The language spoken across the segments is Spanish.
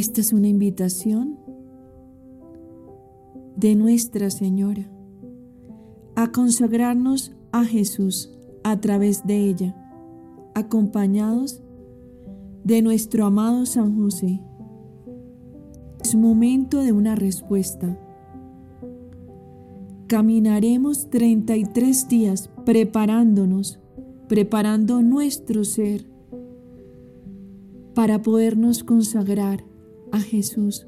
Esta es una invitación de Nuestra Señora a consagrarnos a Jesús a través de ella, acompañados de nuestro amado San José. Es momento de una respuesta. Caminaremos 33 días preparándonos, preparando nuestro ser para podernos consagrar a Jesús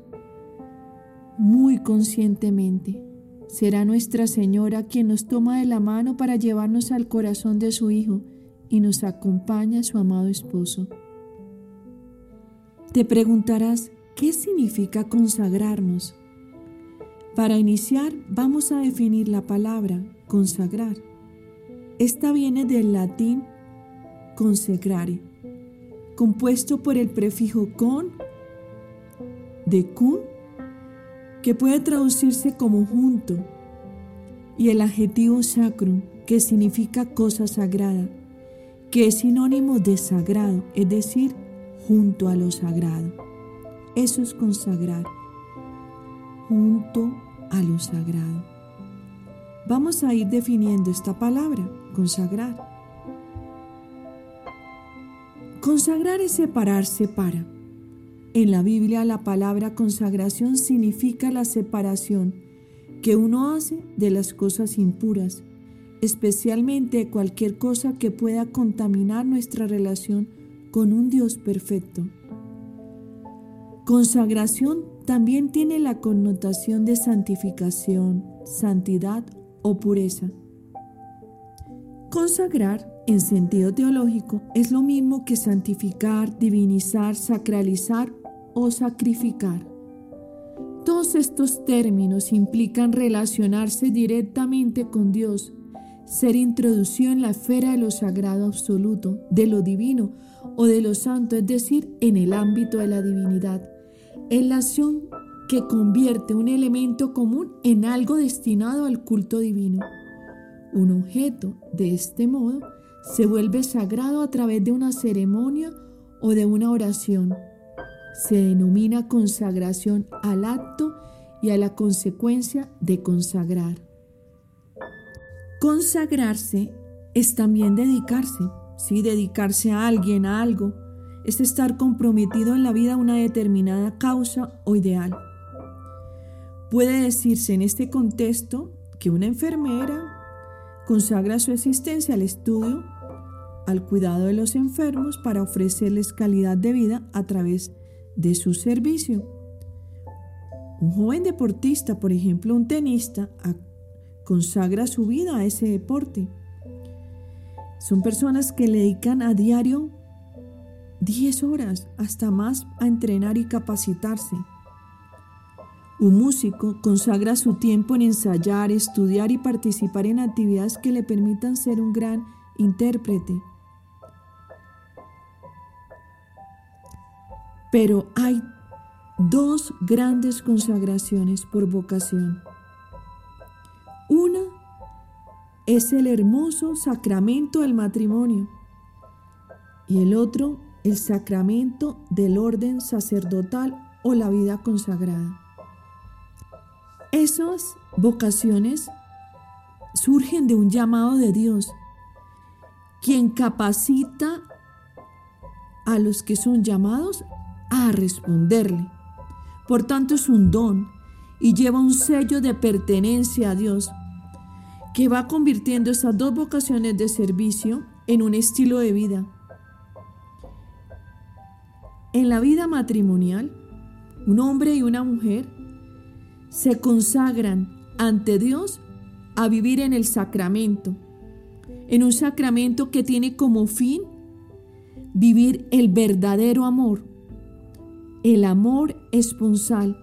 muy conscientemente. Será Nuestra Señora quien nos toma de la mano para llevarnos al corazón de su Hijo y nos acompaña a su amado esposo. Te preguntarás, ¿qué significa consagrarnos? Para iniciar, vamos a definir la palabra consagrar. Esta viene del latín consecrare, compuesto por el prefijo con de cum, que puede traducirse como junto, y el adjetivo sacrum, que significa cosa sagrada, que es sinónimo de sagrado, es decir, junto a lo sagrado. Eso es consagrar, junto a lo sagrado. Vamos a ir definiendo esta palabra, consagrar. Consagrar es separarse para. En la Biblia la palabra consagración significa la separación que uno hace de las cosas impuras, especialmente cualquier cosa que pueda contaminar nuestra relación con un Dios perfecto. Consagración también tiene la connotación de santificación, santidad o pureza. Consagrar, en sentido teológico, es lo mismo que santificar, divinizar, sacralizar o sacrificar. Todos estos términos implican relacionarse directamente con Dios, ser introducido en la esfera de lo sagrado absoluto, de lo divino o de lo santo, es decir, en el ámbito de la divinidad. Es la acción que convierte un elemento común en algo destinado al culto divino. Un objeto, de este modo, se vuelve sagrado a través de una ceremonia o de una oración se denomina consagración al acto y a la consecuencia de consagrar. Consagrarse es también dedicarse, ¿sí? dedicarse a alguien, a algo, es estar comprometido en la vida a una determinada causa o ideal. Puede decirse en este contexto que una enfermera consagra su existencia al estudio, al cuidado de los enfermos para ofrecerles calidad de vida a través de de su servicio. Un joven deportista, por ejemplo, un tenista, consagra su vida a ese deporte. Son personas que le dedican a diario 10 horas, hasta más, a entrenar y capacitarse. Un músico consagra su tiempo en ensayar, estudiar y participar en actividades que le permitan ser un gran intérprete. Pero hay dos grandes consagraciones por vocación. Una es el hermoso sacramento del matrimonio y el otro el sacramento del orden sacerdotal o la vida consagrada. Esas vocaciones surgen de un llamado de Dios, quien capacita a los que son llamados a responderle. Por tanto es un don y lleva un sello de pertenencia a Dios que va convirtiendo esas dos vocaciones de servicio en un estilo de vida. En la vida matrimonial, un hombre y una mujer se consagran ante Dios a vivir en el sacramento, en un sacramento que tiene como fin vivir el verdadero amor, el amor esponsal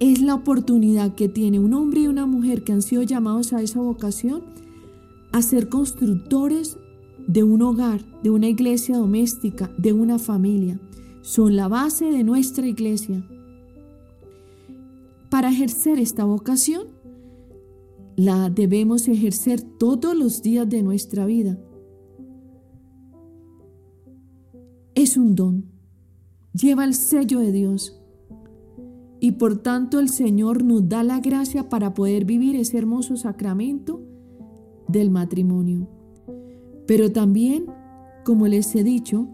es la oportunidad que tiene un hombre y una mujer que han sido llamados a esa vocación a ser constructores de un hogar, de una iglesia doméstica, de una familia. Son la base de nuestra iglesia. Para ejercer esta vocación, la debemos ejercer todos los días de nuestra vida. Es un don lleva el sello de Dios. y por tanto el Señor nos da la gracia para poder vivir ese hermoso sacramento del matrimonio. Pero también, como les he dicho,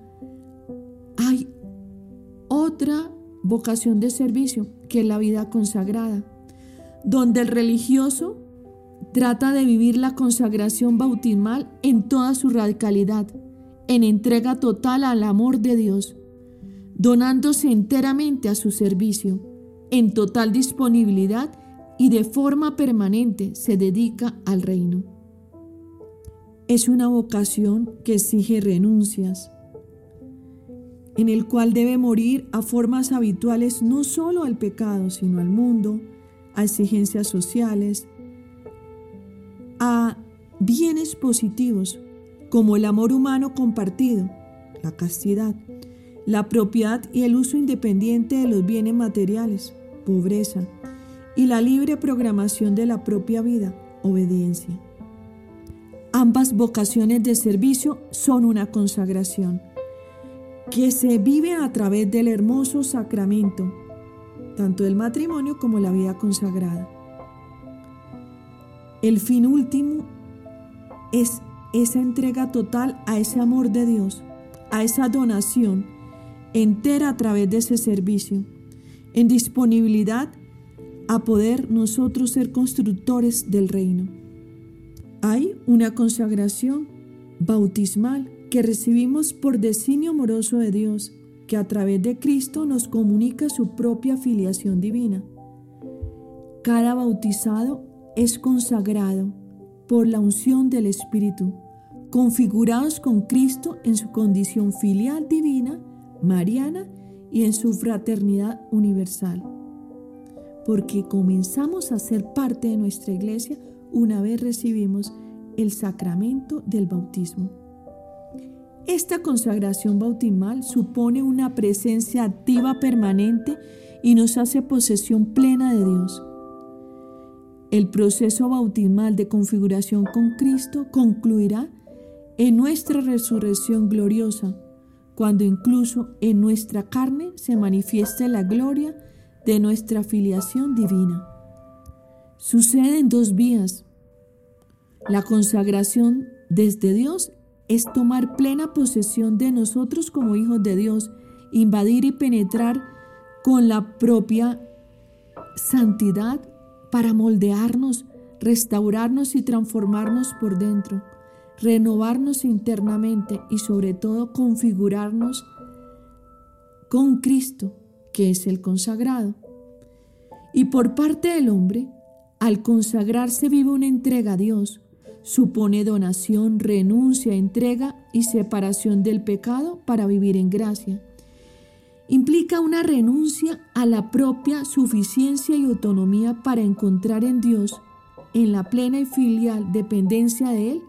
hay otra vocación de servicio que es la vida consagrada, donde el religioso trata de vivir la consagración bautismal en toda su radicalidad, en entrega total al amor de Dios, donándose enteramente a su servicio, en total disponibilidad y de forma permanente se dedica al reino. Es una vocación que exige renuncias, en el cual debe morir a formas habituales no solo al pecado, sino al mundo, a exigencias sociales, a bienes positivos como el amor humano compartido, la castidad, la propiedad y el uso independiente de los bienes materiales, pobreza, y la libre programación de la propia vida, obediencia. Ambas vocaciones de servicio son una consagración que se vive a través del hermoso sacramento, tanto del matrimonio como la vida consagrada. El fin último es esa entrega total a ese amor de Dios, a esa donación entera a través de ese servicio, en disponibilidad a poder nosotros ser constructores del reino. Hay una consagración bautismal que recibimos por designio amoroso de Dios, que a través de Cristo nos comunica su propia filiación divina. Cada bautizado es consagrado por la unción del Espíritu, configurados con Cristo en su condición filial divina, mariana y en su fraternidad universal. Porque comenzamos a ser parte de nuestra iglesia una vez recibimos el sacramento del bautismo. Esta consagración bautismal supone una presencia activa permanente y nos hace posesión plena de Dios. El proceso bautismal de configuración con Cristo concluirá en nuestra resurrección gloriosa, cuando incluso en nuestra carne se manifieste la gloria de nuestra filiación divina. Sucede en dos vías. La consagración desde Dios es tomar plena posesión de nosotros como hijos de Dios, invadir y penetrar con la propia santidad para moldearnos, restaurarnos y transformarnos por dentro, renovarnos internamente y sobre todo configurarnos con Cristo, que es el consagrado. Y por parte del hombre, al consagrarse vive una entrega a Dios, supone donación, renuncia, entrega y separación del pecado para vivir en gracia implica una renuncia a la propia suficiencia y autonomía para encontrar en Dios, en la plena y filial dependencia de Él,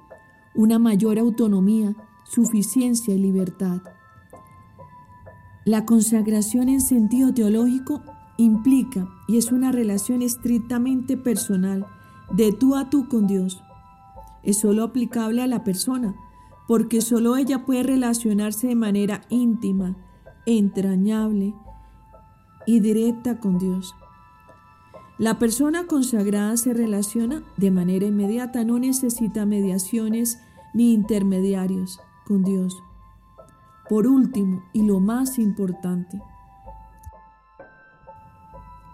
una mayor autonomía, suficiencia y libertad. La consagración en sentido teológico implica y es una relación estrictamente personal, de tú a tú con Dios. Es solo aplicable a la persona, porque solo ella puede relacionarse de manera íntima, entrañable y directa con Dios. La persona consagrada se relaciona de manera inmediata, no necesita mediaciones ni intermediarios con Dios. Por último, y lo más importante,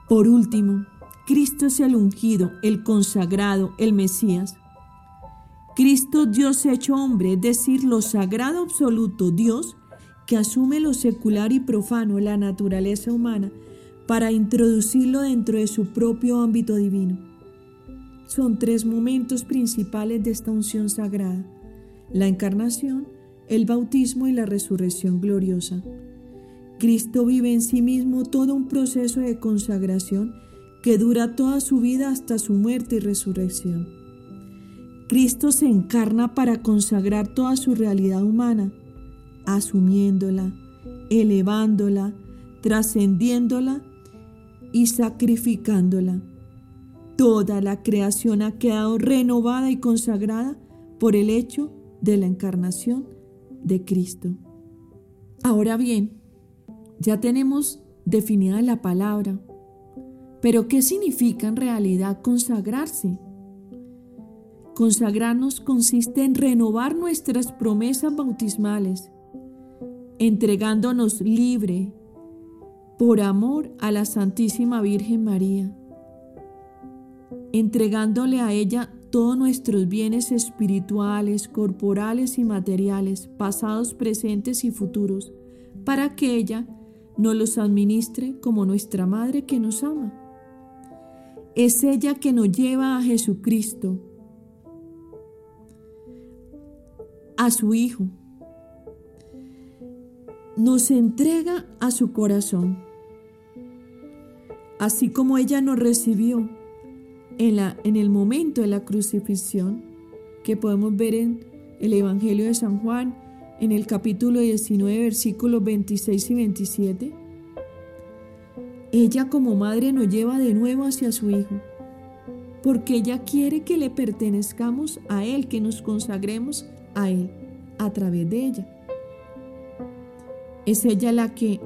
por último, Cristo es el ungido, el consagrado, el Mesías. Cristo Dios hecho hombre, es decir, lo sagrado absoluto Dios, que asume lo secular y profano, la naturaleza humana, para introducirlo dentro de su propio ámbito divino. Son tres momentos principales de esta unción sagrada, la encarnación, el bautismo y la resurrección gloriosa. Cristo vive en sí mismo todo un proceso de consagración que dura toda su vida hasta su muerte y resurrección. Cristo se encarna para consagrar toda su realidad humana, asumiéndola, elevándola, trascendiéndola y sacrificándola. Toda la creación ha quedado renovada y consagrada por el hecho de la encarnación de Cristo. Ahora bien, ya tenemos definida la palabra, Pero ¿qué significa en realidad consagrarse? Consagrarnos consiste en renovar nuestras promesas bautismales, entregándonos libre por amor a la Santísima Virgen María, entregándole a ella todos nuestros bienes espirituales, corporales y materiales, pasados, presentes y futuros, para que ella nos los administre como nuestra Madre que nos ama. Es ella que nos lleva a Jesucristo, a su Hijo. Nos entrega a su corazón, así como ella nos recibió en, la, en el momento de la crucifixión, que podemos ver en el Evangelio de San Juan, en el capítulo 19, versículos 26 y 27, ella como madre nos lleva de nuevo hacia su Hijo, porque ella quiere que le pertenezcamos a Él, que nos consagremos a Él a través de ella. Es ella la que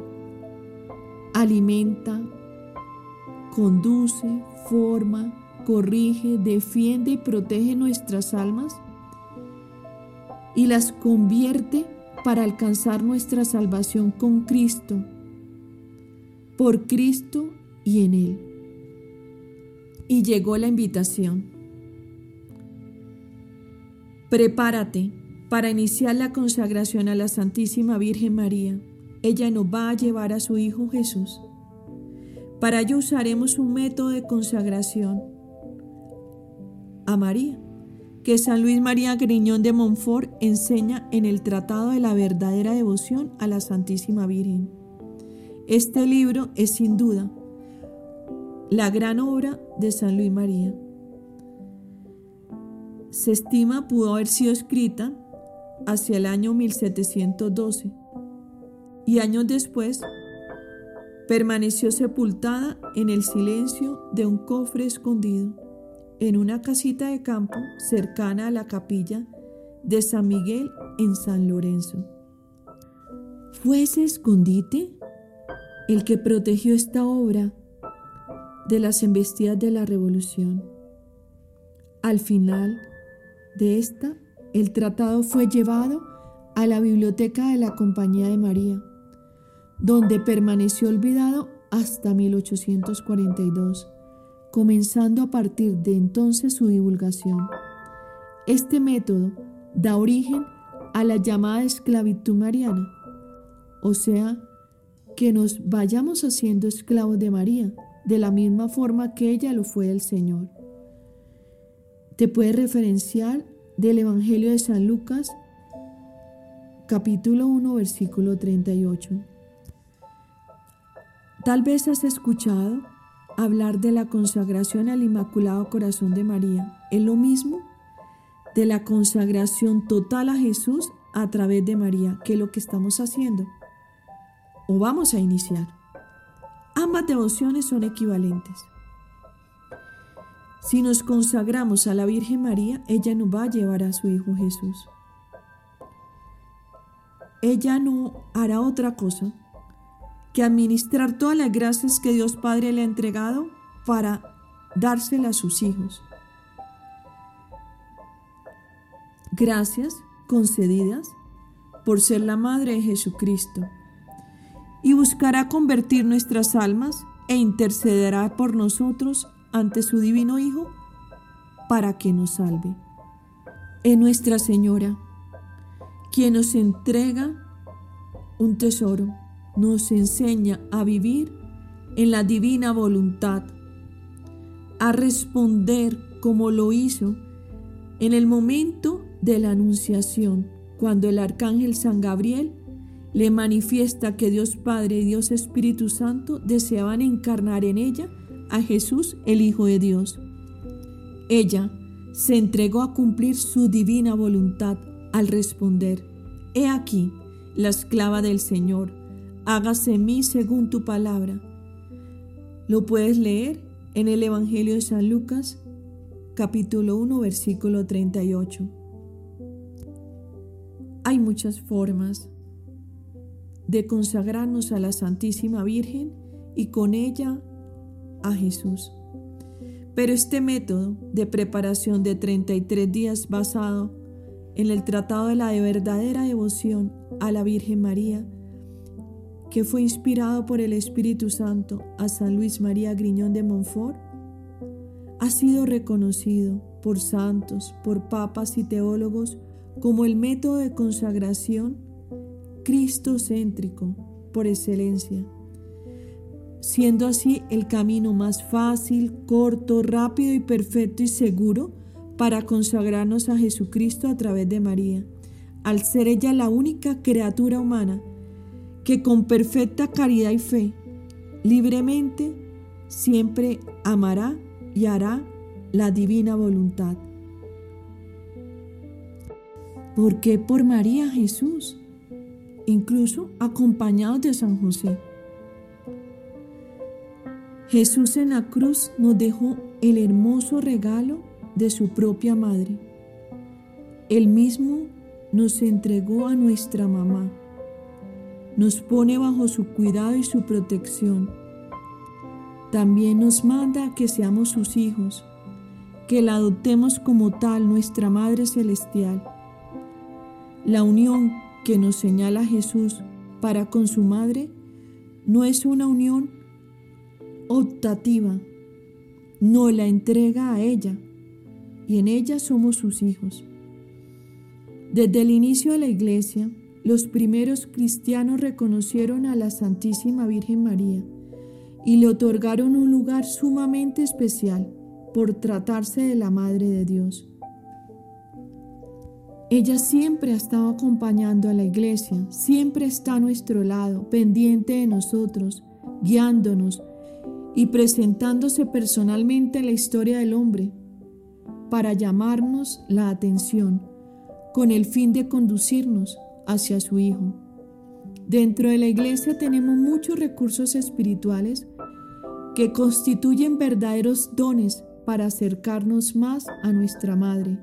alimenta, conduce, forma, corrige, defiende y protege nuestras almas y las convierte para alcanzar nuestra salvación con Cristo, por Cristo y en Él. Y llegó la invitación. Prepárate para iniciar la consagración a la Santísima Virgen María. Ella nos va a llevar a su Hijo Jesús. Para ello usaremos un método de consagración a María, que San Luis María Griñón de Montfort enseña en el Tratado de la verdadera devoción a la Santísima Virgen. Este libro es sin duda la gran obra de San Luis María. Se estima pudo haber sido escrita hacia el año 1712 y años después permaneció sepultada en el silencio de un cofre escondido en una casita de campo cercana a la capilla de San Miguel en San Lorenzo. ¿Fue ese escondite el que protegió esta obra de las embestidas de la revolución? Al final de esta, el tratado fue llevado a la biblioteca de la Compañía de María, donde permaneció olvidado hasta 1842 comenzando a partir de entonces su divulgación. Este método da origen a la llamada esclavitud mariana, o sea, que nos vayamos haciendo esclavos de María, de la misma forma que ella lo fue del Señor. Te puedes referenciar del Evangelio de San Lucas, capítulo 1, versículo 38. Tal vez has escuchado hablar de la consagración al Inmaculado Corazón de María. Es lo mismo de la consagración total a Jesús a través de María, que es lo que estamos haciendo o vamos a iniciar. Ambas devociones son equivalentes. Si nos consagramos a la Virgen María, ella nos va a llevar a su Hijo Jesús. Ella no hará otra cosa que administrar todas las gracias que Dios Padre le ha entregado para dárselas a sus hijos. Gracias concedidas por ser la Madre de Jesucristo y buscará convertir nuestras almas e intercederá por nosotros ante su Divino Hijo para que nos salve. Es Nuestra Señora quien nos entrega un tesoro nos enseña a vivir en la divina voluntad, a responder como lo hizo en el momento de la anunciación, cuando el arcángel San Gabriel le manifiesta que Dios Padre y Dios Espíritu Santo deseaban encarnar en ella a Jesús, el Hijo de Dios. Ella se entregó a cumplir su divina voluntad al responder, He aquí, la esclava del Señor, hágase en mí según tu palabra. Lo puedes leer en el Evangelio de San Lucas, capítulo 1, versículo 38. Hay muchas formas de consagrarnos a la Santísima Virgen y con ella a Jesús. Pero este método de preparación de 33 días basado en el tratado de la verdadera devoción a la Virgen María, que fue inspirado por el Espíritu Santo a San Luis María Griñón de Montfort, ha sido reconocido por santos, por papas y teólogos como el método de consagración cristocéntrico por excelencia, siendo así el camino más fácil, corto, rápido y perfecto y seguro para consagrarnos a Jesucristo a través de María, al ser ella la única criatura humana que con perfecta caridad y fe, libremente, siempre amará y hará la divina voluntad. ¿Por qué por María Jesús? Incluso acompañados de San José. Jesús en la cruz nos dejó el hermoso regalo de su propia madre. Él mismo nos entregó a nuestra mamá. Nos pone bajo su cuidado y su protección. También nos manda que seamos sus hijos que la adoptemos como tal nuestra Madre Celestial. La unión que nos señala Jesús para con su Madre no es una unión optativa, no la entrega a ella y en ella somos sus hijos. Desde el inicio de la iglesia, los primeros cristianos reconocieron a la Santísima Virgen María y le otorgaron un lugar sumamente especial por tratarse de la Madre de Dios. Ella siempre ha estado acompañando a la iglesia, siempre está a nuestro lado, pendiente de nosotros, guiándonos y presentándose personalmente en la historia del hombre para llamarnos la atención con el fin de conducirnos hacia su Hijo. Dentro de la iglesia tenemos muchos recursos espirituales que constituyen verdaderos dones para acercarnos más a nuestra Madre.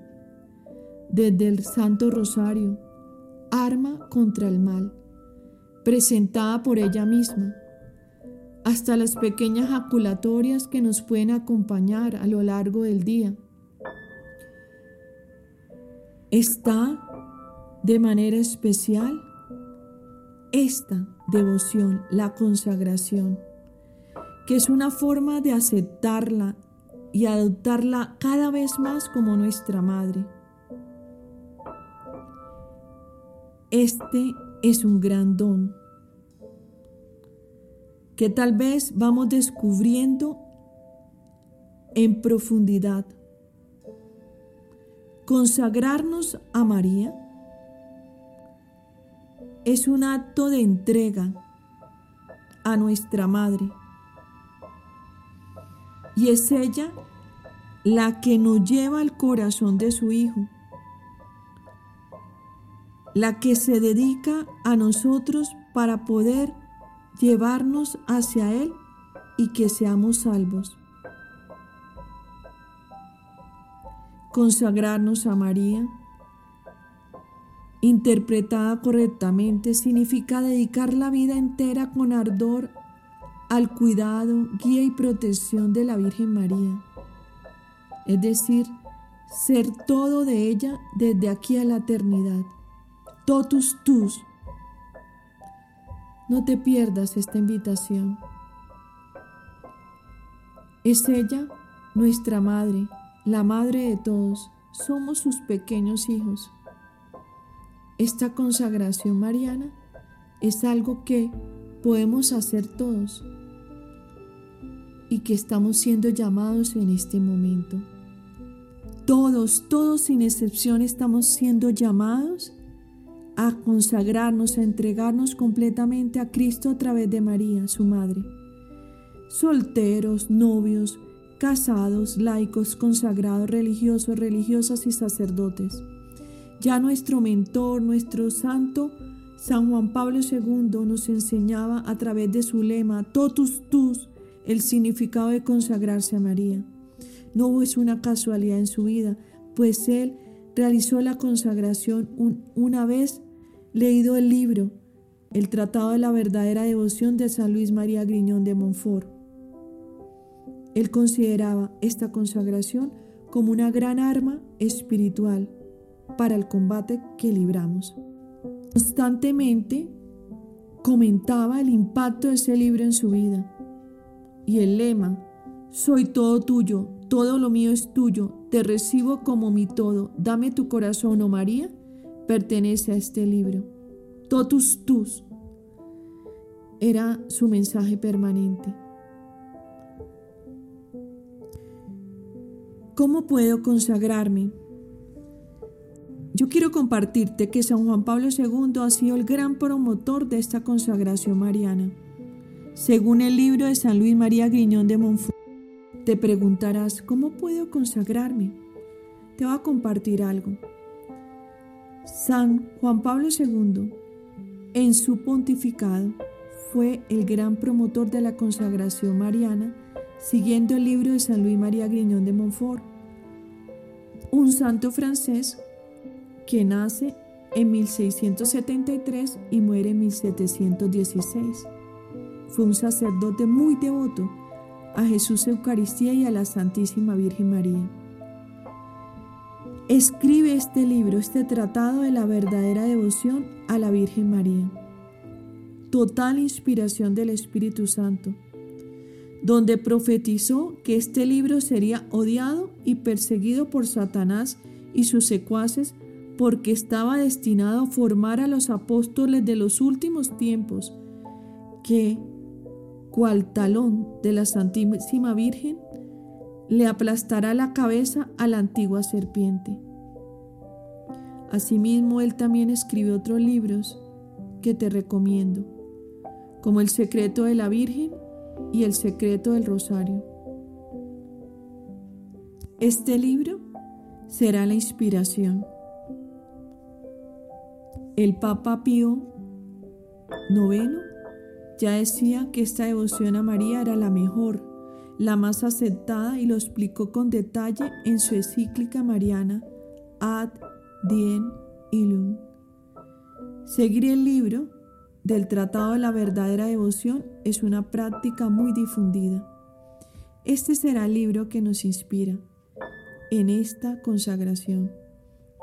Desde el Santo Rosario, arma contra el mal, presentada por ella misma, hasta las pequeñas jaculatorias que nos pueden acompañar a lo largo del día. Está de manera especial esta devoción, la consagración, que es una forma de aceptarla y adoptarla cada vez más como nuestra madre. Este es un gran don que tal vez vamos descubriendo en profundidad. Consagrarnos a María es un acto de entrega a nuestra Madre y es ella la que nos lleva al corazón de su Hijo, la que se dedica a nosotros para poder llevarnos hacia Él y que seamos salvos. Consagrarnos a María, interpretada correctamente, significa dedicar la vida entera con ardor al cuidado, guía y protección de la Virgen María. Es decir, ser todo de ella desde aquí a la eternidad. Totus tus. No te pierdas esta invitación. Es ella nuestra madre, la madre de todos. Somos sus pequeños hijos. Esta consagración mariana es algo que podemos hacer todos y que estamos siendo llamados en este momento. Todos, todos sin excepción estamos siendo llamados a consagrarnos, a entregarnos completamente a Cristo a través de María, su Madre. Solteros, novios, casados, laicos, consagrados, religiosos, religiosas y sacerdotes. Ya nuestro mentor, nuestro santo, San Juan Pablo II nos enseñaba a través de su lema, totus tus, el significado de consagrarse a María. No es una casualidad en su vida, pues él realizó la consagración una vez leído el libro, el Tratado de la Verdadera Devoción de San Luis María Griñón de Montfort. Él consideraba esta consagración como una gran arma espiritual para el combate que libramos. Constantemente comentaba el impacto de ese libro en su vida y el lema, soy todo tuyo, todo lo mío es tuyo, te recibo como mi todo, dame tu corazón, oh María, pertenece a este libro. Totus tus era su mensaje permanente. ¿Cómo puedo consagrarme? Yo quiero compartirte que San Juan Pablo II ha sido el gran promotor de esta consagración mariana. Según el libro de San Luis María Griñón de Montfort, te preguntarás, ¿cómo puedo consagrarme? Te voy a compartir algo. San Juan Pablo II, en su pontificado, fue el gran promotor de la consagración mariana siguiendo el libro de San Luis María Griñón de Montfort, un santo francés que nace en 1673 y muere en 1716. Fue un sacerdote muy devoto a Jesús Eucaristía y a la Santísima Virgen María. Escribe este libro, este tratado de la verdadera devoción a la Virgen María. Total inspiración del Espíritu Santo donde profetizó que este libro sería odiado y perseguido por Satanás y sus secuaces porque estaba destinado a formar a los apóstoles de los últimos tiempos, que, cual talón de la Santísima Virgen, le aplastará la cabeza a la antigua serpiente. Asimismo, él también escribió otros libros que te recomiendo, como El secreto de la Virgen y el secreto del rosario. Este libro será la inspiración. El Papa Pío IX ya decía que esta devoción a María era la mejor, la más aceptada y lo explicó con detalle en su encíclica mariana Ad Diem Illum. Seguir el libro del Tratado de la Verdadera Devoción es una práctica muy difundida. Este será el libro que nos inspira en esta consagración.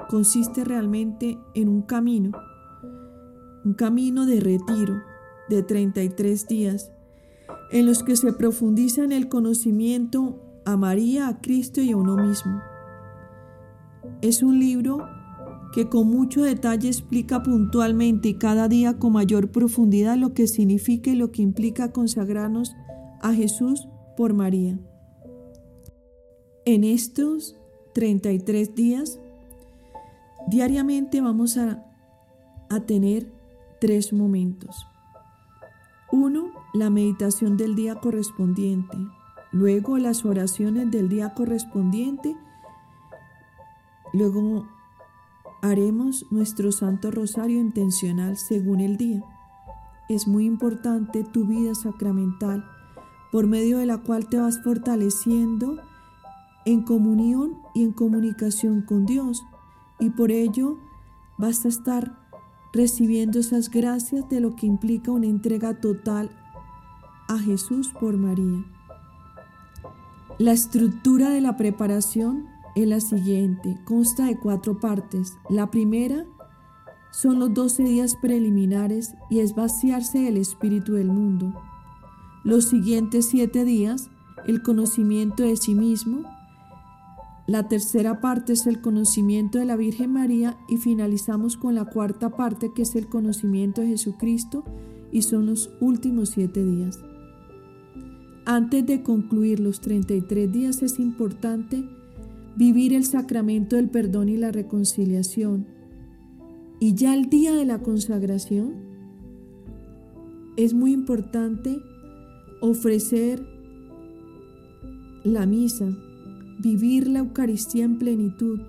Consiste realmente en un camino, un camino de retiro de 33 días, en los que se profundiza en el conocimiento a María, a Cristo y a uno mismo. Es un libro que con mucho detalle explica puntualmente y cada día con mayor profundidad lo que significa y lo que implica consagrarnos a Jesús por María. En estos 33 días, diariamente vamos a, a tener tres momentos. Uno, la meditación del día correspondiente. Luego las oraciones del día correspondiente. Luego haremos nuestro Santo Rosario intencional según el día. Es muy importante tu vida sacramental, por medio de la cual te vas fortaleciendo en comunión y en comunicación con Dios, y por ello vas a estar recibiendo esas gracias de lo que implica una entrega total a Jesús por María. La estructura de la preparación es la siguiente. Consta de cuatro partes. La primera son los doce días preliminares y es vaciarse del espíritu del mundo. Los siguientes siete días, el conocimiento de sí mismo. La tercera parte es el conocimiento de la Virgen María y finalizamos con la cuarta parte que es el conocimiento de Jesucristo y son los últimos siete días. Antes de concluir los 33 días es importante vivir el sacramento del perdón y la reconciliación. Y ya el día de la consagración es muy importante ofrecer la misa, vivir la Eucaristía en plenitud,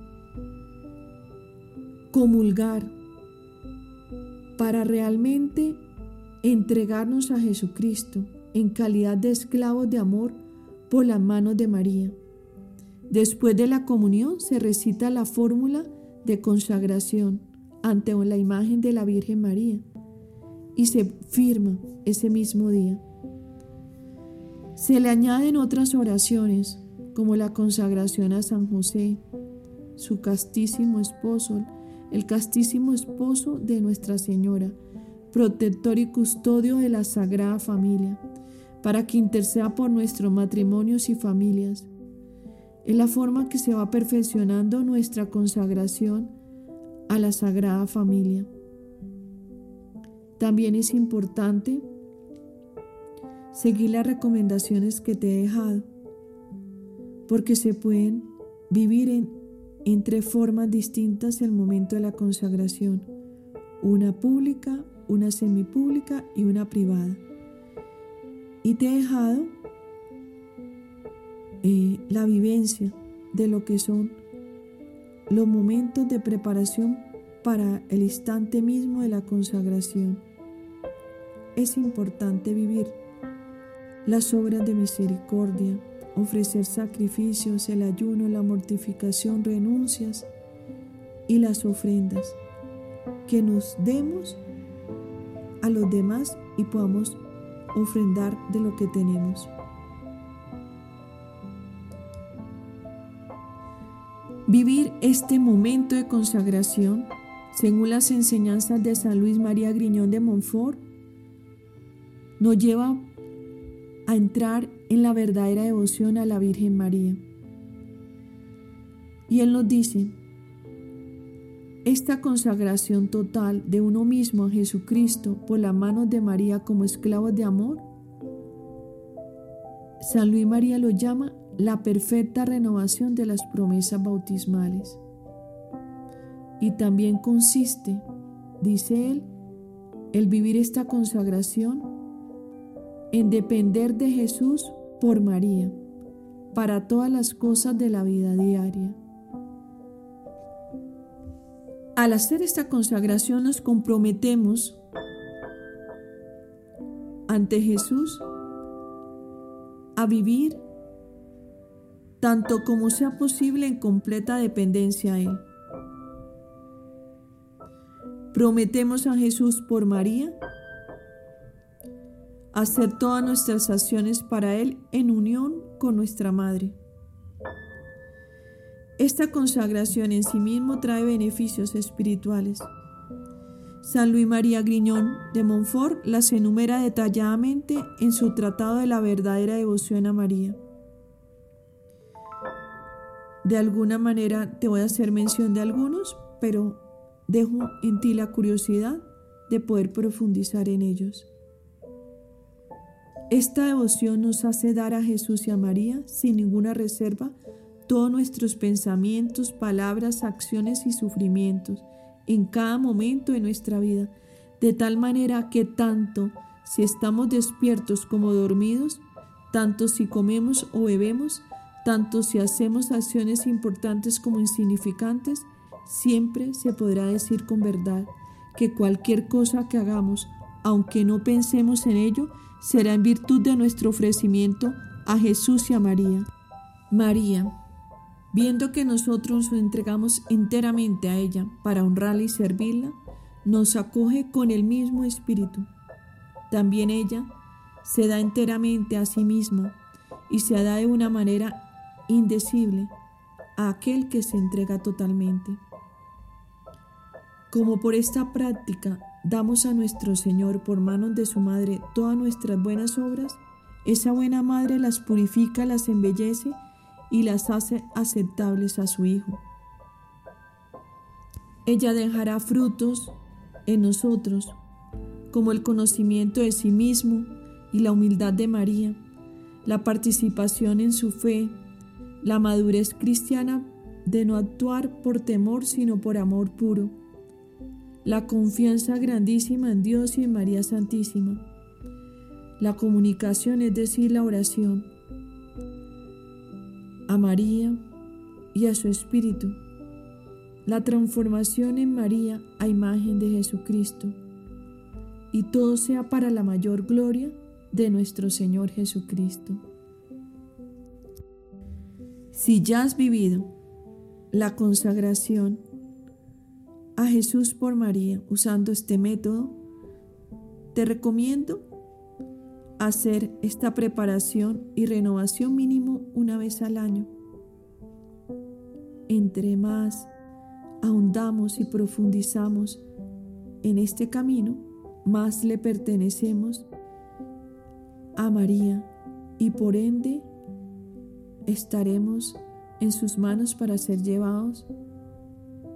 comulgar, para realmente entregarnos a Jesucristo en calidad de esclavos de amor por las manos de María. Después de la comunión se recita la fórmula de consagración ante la imagen de la Virgen María y se firma ese mismo día. Se le añaden otras oraciones, como la consagración a San José, su castísimo esposo, el castísimo esposo de Nuestra Señora, protector y custodio de la Sagrada Familia, para que interceda por nuestros matrimonios y familias. Es la forma que se va perfeccionando nuestra consagración a la Sagrada Familia. También es importante seguir las recomendaciones que te he dejado, porque se pueden vivir en, en tres formas distintas el momento de la consagración, una pública, una semipública y una privada. Y te he dejado eh, la vivencia de lo que son los momentos de preparación para el instante mismo de la consagración. Es importante vivir las obras de misericordia, ofrecer sacrificios, el ayuno, la mortificación, renuncias y las ofrendas, que nos demos a los demás y podamos ofrendar de lo que tenemos. Vivir este momento de consagración, según las enseñanzas de San Luis María Griñón de Montfort, nos lleva a entrar en la verdadera devoción a la Virgen María. Y Él nos dice, esta consagración total de uno mismo a Jesucristo por las manos de María como esclavos de amor, San Luis María lo llama la perfecta renovación de las promesas bautismales. Y también consiste, dice él, el vivir esta consagración en depender de Jesús por María para todas las cosas de la vida diaria. Al hacer esta consagración nos comprometemos ante Jesús a vivir tanto como sea posible en completa dependencia a Él. Prometemos a Jesús por María hacer todas nuestras acciones para Él en unión con nuestra Madre. Esta consagración en sí mismo trae beneficios espirituales. San Luis María Griñón de Montfort las enumera detalladamente en su Tratado de la verdadera devoción a María. De alguna manera te voy a hacer mención de algunos, pero dejo en ti la curiosidad de poder profundizar en ellos. Esta devoción nos hace dar a Jesús y a María, sin ninguna reserva, todos nuestros pensamientos, palabras, acciones y sufrimientos en cada momento de nuestra vida, de tal manera que tanto si estamos despiertos como dormidos, tanto si comemos o bebemos, tanto si hacemos acciones importantes como insignificantes, siempre se podrá decir con verdad que cualquier cosa que hagamos, aunque no pensemos en ello, será en virtud de nuestro ofrecimiento a Jesús y a María. María, viendo que nosotros nos entregamos enteramente a ella para honrarla y servirla, nos acoge con el mismo espíritu. También ella se da enteramente a sí misma y se da de una manera indecible a aquel que se entrega totalmente. Como por esta práctica damos a nuestro Señor por manos de su Madre todas nuestras buenas obras, esa buena Madre las purifica, las embellece y las hace aceptables a su Hijo. Ella dejará frutos en nosotros, como el conocimiento de sí mismo y la humildad de María, la participación en su fe, la madurez cristiana de no actuar por temor sino por amor puro la confianza grandísima en Dios y en María Santísima, la comunicación, es decir, la oración, a María y a su Espíritu, la transformación en María a imagen de Jesucristo, y todo sea para la mayor gloria de nuestro Señor Jesucristo. Si ya has vivido la consagración a Jesús por María usando este método, te recomiendo hacer esta preparación y renovación mínimo una vez al año. Entre más ahondamos y profundizamos en este camino, más le pertenecemos a María y por ende estaremos en sus manos para ser llevados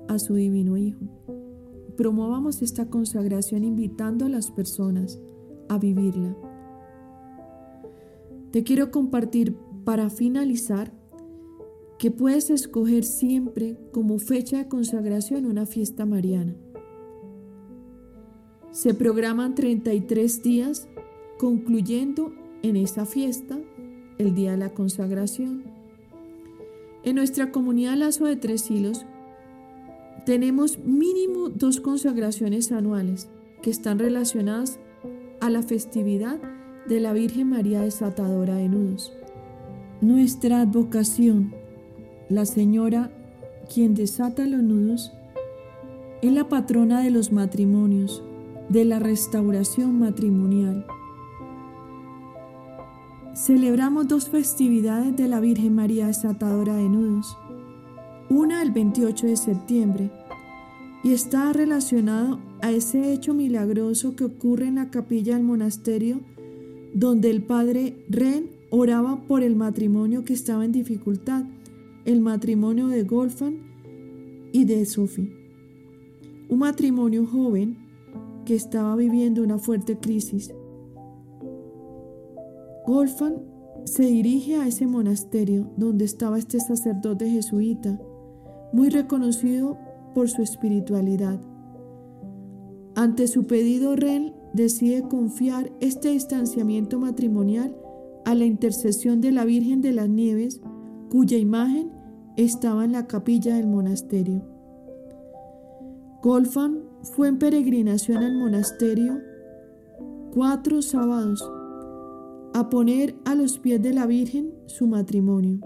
a su divino Hijo. Promovamos esta consagración invitando a las personas a vivirla. Te quiero compartir para finalizar que puedes escoger siempre como fecha de consagración una fiesta mariana. Se programan 33 días, concluyendo en esa fiesta el día de la consagración. En nuestra comunidad Lazo de Tres Hilos tenemos mínimo dos consagraciones anuales que están relacionadas a la festividad de la Virgen María Desatadora de Nudos. Nuestra advocación, la Señora quien desata los nudos, es la patrona de los matrimonios, de la restauración matrimonial. Celebramos dos festividades de la Virgen María Desatadora de Nudos. Una el 28 de septiembre y está relacionado a ese hecho milagroso que ocurre en la capilla del monasterio donde el padre Ren oraba por el matrimonio que estaba en dificultad, el matrimonio de Golfan y de Sophie. Un matrimonio joven que estaba viviendo una fuerte crisis. Golfan se dirige a ese monasterio donde estaba este sacerdote jesuita, muy reconocido por su espiritualidad. Ante su pedido, Ren decide confiar este distanciamiento matrimonial a la intercesión de la Virgen de las Nieves, cuya imagen estaba en la capilla del monasterio. Golfan fue en peregrinación al monasterio cuatro sábados a poner a los pies de la Virgen su matrimonio.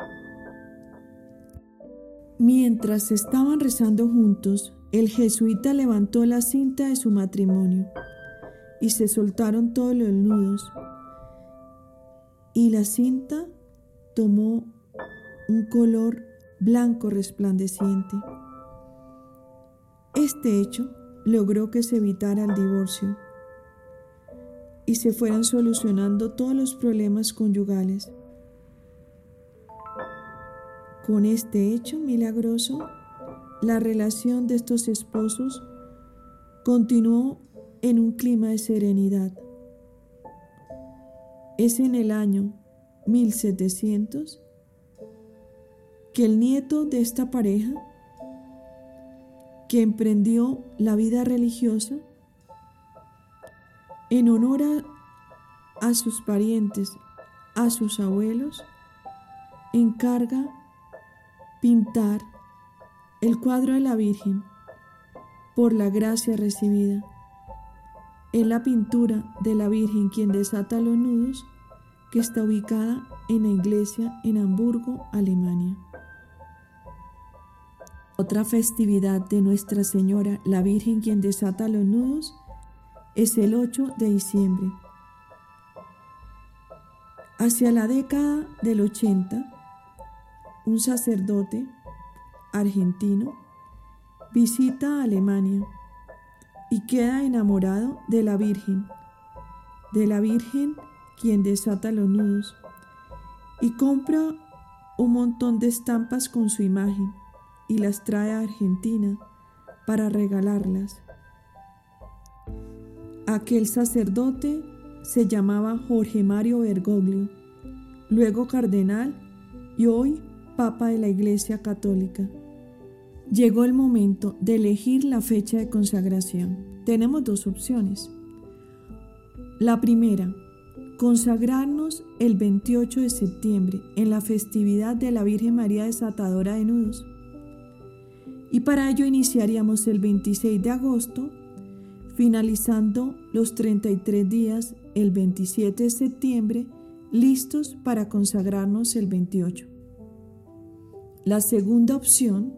Mientras estaban rezando juntos, el jesuita levantó la cinta de su matrimonio y se soltaron todos los nudos. Y la cinta tomó un color blanco resplandeciente. Este hecho logró que se evitara el divorcio y se fueran solucionando todos los problemas conyugales. Con este hecho milagroso, la relación de estos esposos continuó en un clima de serenidad. Es en el año 1700 que el nieto de esta pareja, que emprendió la vida religiosa, en honor a, a sus parientes, a sus abuelos, encarga pintar el cuadro de la Virgen por la gracia recibida es la pintura de la Virgen quien desata los nudos que está ubicada en la iglesia en Hamburgo, Alemania. Otra festividad de Nuestra Señora, la Virgen quien desata los nudos, es el 8 de diciembre. Hacia la década del 80, un sacerdote argentino visita Alemania y queda enamorado de la Virgen, de la Virgen quien desata los nudos, y compra un montón de estampas con su imagen y las trae a Argentina para regalarlas. Aquel sacerdote se llamaba Jorge Mario Bergoglio, luego cardenal y hoy Papa de la Iglesia Católica. Llegó el momento de elegir la fecha de consagración. Tenemos dos opciones. La primera, consagrarnos el 28 de septiembre en la festividad de la Virgen María Desatadora de Nudos. Y para ello iniciaríamos el 26 de agosto, finalizando los 33 días el 27 de septiembre, listos para consagrarnos el 28. La segunda opción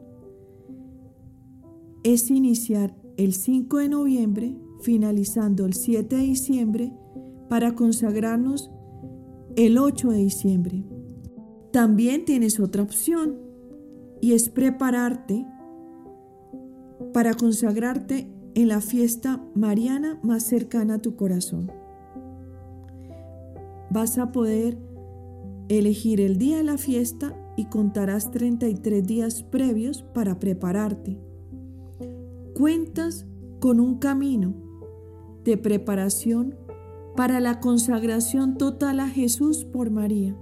es iniciar el 5 de noviembre, finalizando el 7 de diciembre, para consagrarnos el 8 de diciembre. También tienes otra opción y es prepararte para consagrarte en la fiesta mariana más cercana a tu corazón. Vas a poder elegir el día de la fiesta y contarás 33 días previos para prepararte. Cuentas con un camino de preparación para la consagración total a Jesús por María.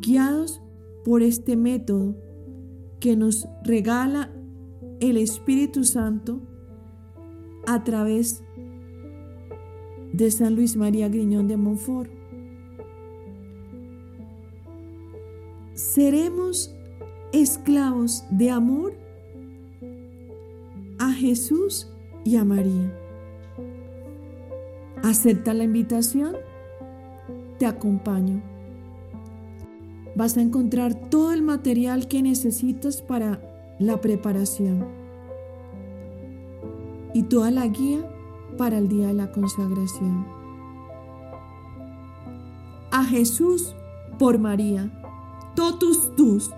Guiados por este método que nos regala el Espíritu Santo a través de San Luis María Griñón de Montfort. Seremos esclavos de amor a Jesús y a María. ¿Acepta la invitación? Te acompaño. Vas a encontrar todo el material que necesitas para la preparación y toda la guía para el día de la consagración. A Jesús por María, totus tus.